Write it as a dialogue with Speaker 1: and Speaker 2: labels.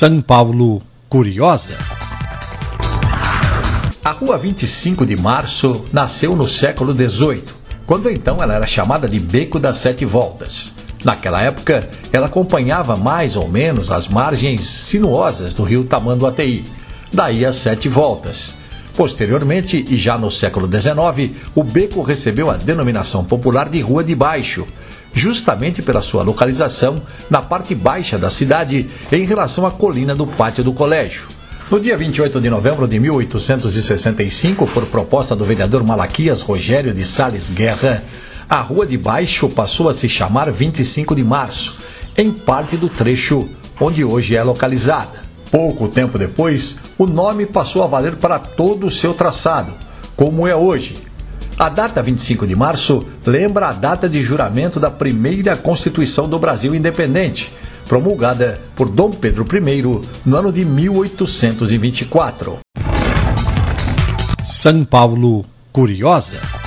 Speaker 1: São Paulo Curiosa.
Speaker 2: A Rua 25 de Março nasceu no século XVIII, quando então ela era chamada de Beco das Sete Voltas. Naquela época, ela acompanhava mais ou menos as margens sinuosas do rio Tamanduateí, daí as Sete Voltas. Posteriormente, e já no século XIX, o beco recebeu a denominação popular de Rua de Baixo, justamente pela sua localização na parte baixa da cidade em relação à colina do pátio do colégio. No dia 28 de novembro de 1865, por proposta do vereador Malaquias Rogério de Sales Guerra, a Rua de Baixo passou a se chamar 25 de Março, em parte do trecho onde hoje é localizada. Pouco tempo depois, o nome passou a valer para todo o seu traçado, como é hoje, a data 25 de março lembra a data de juramento da primeira Constituição do Brasil independente, promulgada por Dom Pedro I no ano de 1824.
Speaker 1: São Paulo Curiosa.